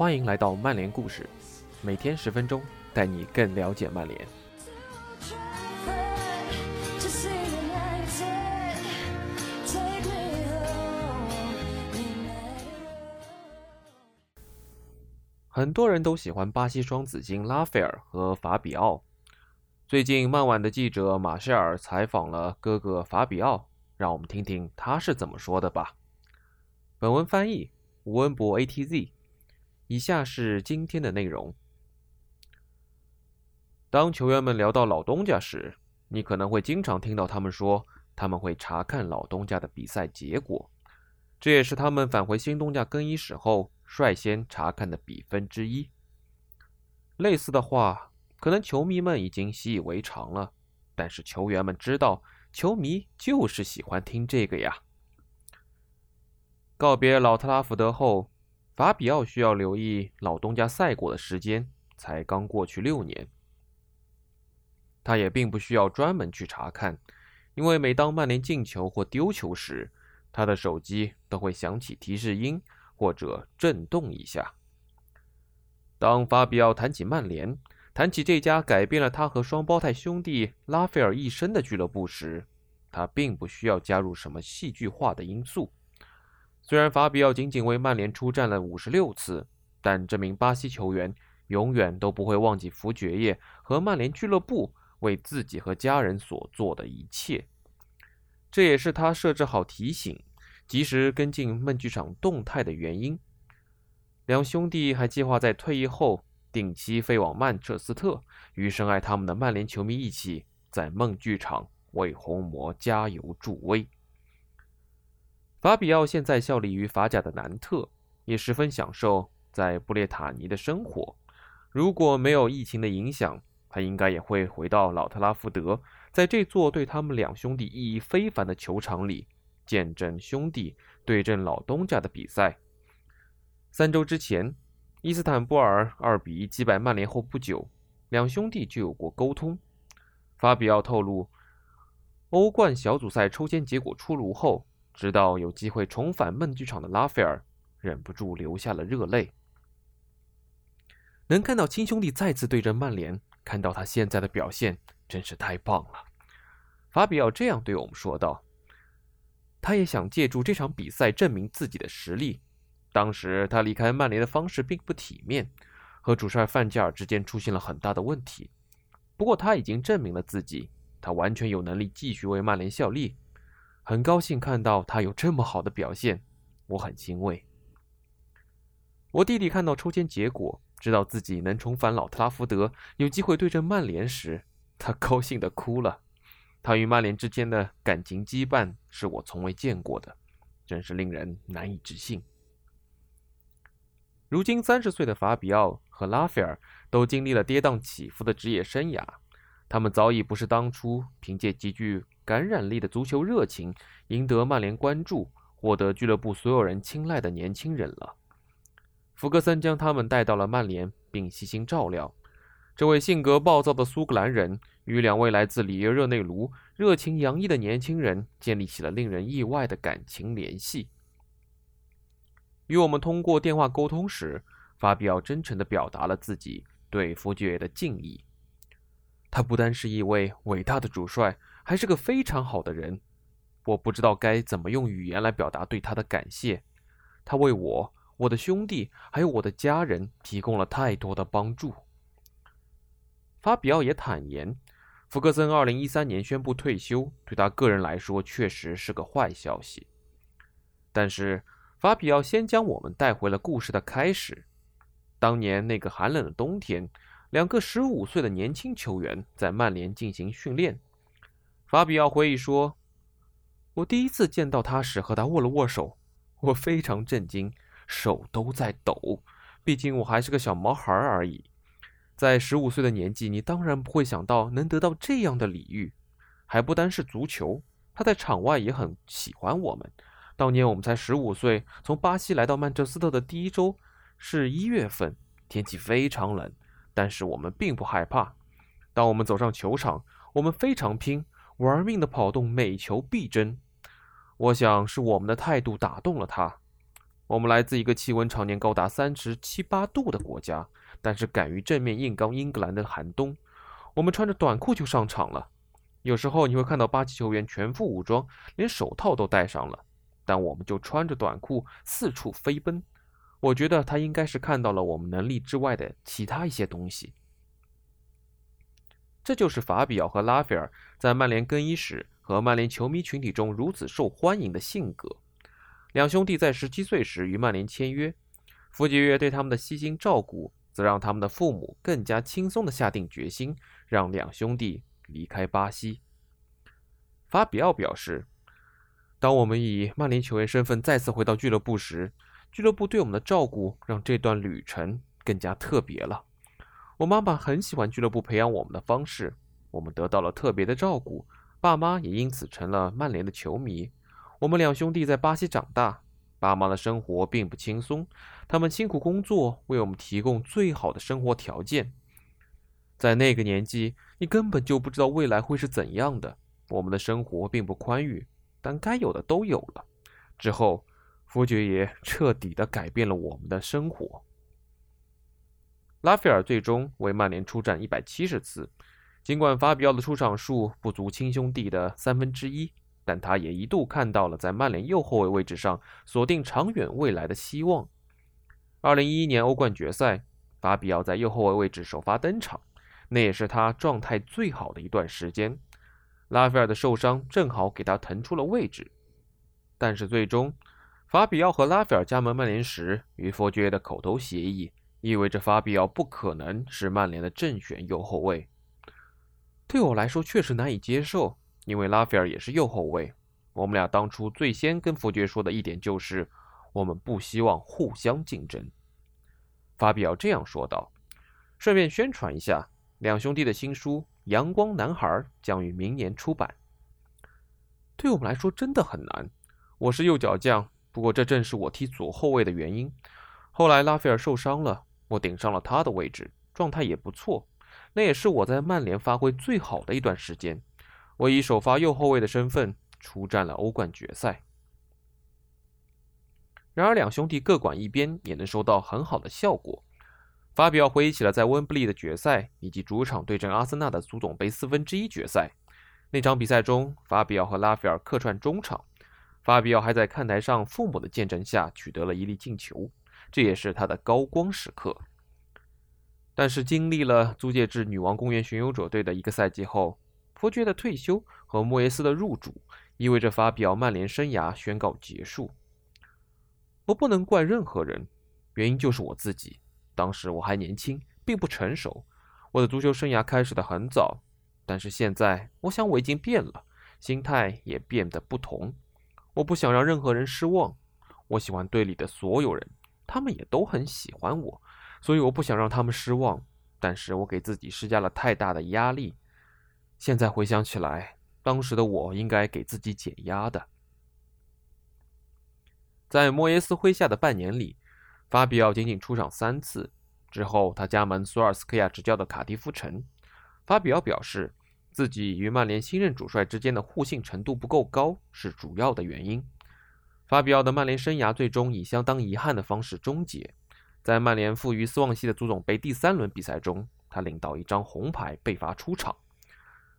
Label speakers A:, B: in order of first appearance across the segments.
A: 欢迎来到曼联故事，每天十分钟，带你更了解曼联。很多人都喜欢巴西双子星拉斐尔和法比奥。最近，曼晚的记者马歇尔采访了哥哥法比奥，让我们听听他是怎么说的吧。本文翻译：吴文博 ATZ。以下是今天的内容。当球员们聊到老东家时，你可能会经常听到他们说他们会查看老东家的比赛结果，这也是他们返回新东家更衣室后率先查看的比分之一。类似的话，可能球迷们已经习以为常了，但是球员们知道，球迷就是喜欢听这个呀。告别老特拉福德后。法比奥需要留意老东家赛果的时间才刚过去六年，他也并不需要专门去查看，因为每当曼联进球或丢球时，他的手机都会响起提示音或者震动一下。当法比奥谈起曼联，谈起这家改变了他和双胞胎兄弟拉斐尔一生的俱乐部时，他并不需要加入什么戏剧化的因素。虽然法比奥仅仅为曼联出战了五十六次，但这名巴西球员永远都不会忘记福爵爷和曼联俱乐部为自己和家人所做的一切。这也是他设置好提醒、及时跟进梦剧场动态的原因。两兄弟还计划在退役后定期飞往曼彻斯特，与深爱他们的曼联球迷一起在梦剧场为红魔加油助威。法比奥现在效力于法甲的南特，也十分享受在布列塔尼的生活。如果没有疫情的影响，他应该也会回到老特拉福德，在这座对他们两兄弟意义非凡的球场里，见证兄弟对阵老东家的比赛。三周之前，伊斯坦布尔二比一击败曼联后不久，两兄弟就有过沟通。法比奥透露，欧冠小组赛抽签结果出炉后。直到有机会重返梦剧场的拉斐尔忍不住流下了热泪。能看到亲兄弟再次对阵曼联，看到他现在的表现，真是太棒了。法比奥这样对我们说道。他也想借助这场比赛证明自己的实力。当时他离开曼联的方式并不体面，和主帅范加尔之间出现了很大的问题。不过他已经证明了自己，他完全有能力继续为曼联效力。很高兴看到他有这么好的表现，我很欣慰。我弟弟看到抽签结果，知道自己能重返老特拉福德，有机会对阵曼联时，他高兴的哭了。他与曼联之间的感情羁绊是我从未见过的，真是令人难以置信。如今三十岁的法比奥和拉斐尔都经历了跌宕起伏的职业生涯，他们早已不是当初凭借极具。感染力的足球热情，赢得曼联关注，获得俱乐部所有人青睐的年轻人了。福格森将他们带到了曼联，并悉心照料。这位性格暴躁的苏格兰人与两位来自里约热内卢、热情洋溢的年轻人建立起了令人意外的感情联系。与我们通过电话沟通时，法比奥真诚地表达了自己对福爵爷的敬意。他不单是一位伟大的主帅。还是个非常好的人，我不知道该怎么用语言来表达对他的感谢。他为我、我的兄弟还有我的家人提供了太多的帮助。法比奥也坦言，福格森2013年宣布退休，对他个人来说确实是个坏消息。但是法比奥先将我们带回了故事的开始。当年那个寒冷的冬天，两个15岁的年轻球员在曼联进行训练。法比奥回忆说：“我第一次见到他时，和他握了握手，我非常震惊，手都在抖。毕竟我还是个小毛孩而已。在十五岁的年纪，你当然不会想到能得到这样的礼遇。还不单是足球，他在场外也很喜欢我们。当年我们才十五岁，从巴西来到曼彻斯特的第一周是一月份，天气非常冷，但是我们并不害怕。当我们走上球场，我们非常拼。”玩命的跑动，每球必争。我想是我们的态度打动了他。我们来自一个气温常年高达三十七八度的国家，但是敢于正面硬刚英格兰的寒冬。我们穿着短裤就上场了。有时候你会看到巴西球员全副武装，连手套都戴上了，但我们就穿着短裤四处飞奔。我觉得他应该是看到了我们能力之外的其他一些东西。这就是法比奥和拉斐尔在曼联更衣室和曼联球迷群体中如此受欢迎的性格。两兄弟在十七岁时与曼联签约，福吉约对他们的悉心照顾，则让他们的父母更加轻松地下定决心，让两兄弟离开巴西。法比奥表示：“当我们以曼联球员身份再次回到俱乐部时，俱乐部对我们的照顾让这段旅程更加特别了。我妈妈很喜欢俱乐部培养我们的方式，我们得到了特别的照顾，爸妈也因此成了曼联的球迷。”我们两兄弟在巴西长大，爸妈的生活并不轻松，他们辛苦工作，为我们提供最好的生活条件。在那个年纪，你根本就不知道未来会是怎样的。我们的生活并不宽裕，但该有的都有了。之后，福爵爷彻底的改变了我们的生活。拉斐尔最终为曼联出战一百七十次，尽管法比奥的出场数不足亲兄弟的三分之一。但他也一度看到了在曼联右后卫位置上锁定长远未来的希望。二零一一年欧冠决赛，法比奥在右后卫位置首发登场，那也是他状态最好的一段时间。拉斐尔的受伤正好给他腾出了位置。但是最终，法比奥和拉斐尔加盟曼联时与佛爵的口头协议，意味着法比奥不可能是曼联的正选右后卫。对我来说，确实难以接受。因为拉斐尔也是右后卫，我们俩当初最先跟福爵说的一点就是，我们不希望互相竞争。法比奥这样说道。顺便宣传一下，两兄弟的新书《阳光男孩》将于明年出版。对我们来说真的很难。我是右脚将，不过这正是我踢左后卫的原因。后来拉斐尔受伤了，我顶上了他的位置，状态也不错。那也是我在曼联发挥最好的一段时间。我以首发右后卫的身份出战了欧冠决赛。然而，两兄弟各管一边也能收到很好的效果。法比奥回忆起了在温布利的决赛，以及主场对阵阿森纳的足总杯四分之一决赛。那场比赛中，法比奥和拉斐尔客串中场，法比奥还在看台上父母的见证下取得了一粒进球，这也是他的高光时刻。但是，经历了租借至女王公园巡游者队的一个赛季后，伯爵的退休和莫耶斯的入主，意味着法比奥曼联生涯宣告结束。我不能怪任何人，原因就是我自己。当时我还年轻，并不成熟，我的足球生涯开始的很早。但是现在，我想我已经变了，心态也变得不同。我不想让任何人失望。我喜欢队里的所有人，他们也都很喜欢我，所以我不想让他们失望。但是我给自己施加了太大的压力。现在回想起来，当时的我应该给自己减压的。在莫耶斯麾下的半年里，法比奥仅仅出场三次。之后，他加盟索尔斯克亚执教的卡迪夫城。法比奥表示，自己与曼联新任主帅之间的互信程度不够高是主要的原因。法比奥的曼联生涯最终以相当遗憾的方式终结。在曼联负于斯旺西的足总杯第三轮比赛中，他领到一张红牌，被罚出场。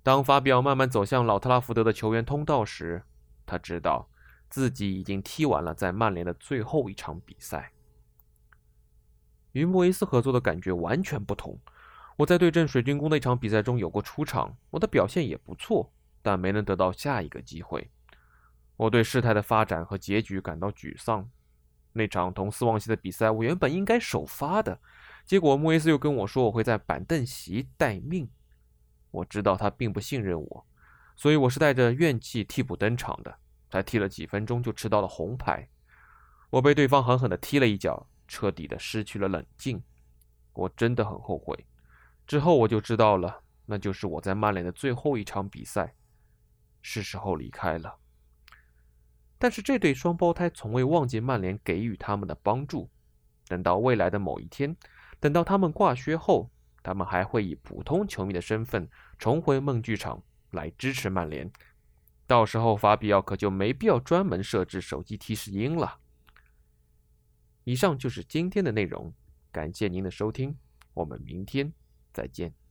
A: 当法比奥慢慢走向老特拉福德的球员通道时，他知道自己已经踢完了在曼联的最后一场比赛。与莫伊斯合作的感觉完全不同。我在对阵水晶宫的一场比赛中有过出场，我的表现也不错，但没能得到下一个机会。我对事态的发展和结局感到沮丧。那场同斯旺西的比赛，我原本应该首发的，结果莫伊斯又跟我说我会在板凳席待命。我知道他并不信任我，所以我是带着怨气替补登场的。才踢了几分钟就吃到了红牌，我被对方狠狠地踢了一脚，彻底的失去了冷静。我真的很后悔。之后我就知道了，那就是我在曼联的最后一场比赛，是时候离开了。但是这对双胞胎从未忘记曼联给予他们的帮助。等到未来的某一天，等到他们挂靴后。他们还会以普通球迷的身份重回梦剧场来支持曼联，到时候法比奥可就没必要专门设置手机提示音了。以上就是今天的内容，感谢您的收听，我们明天再见。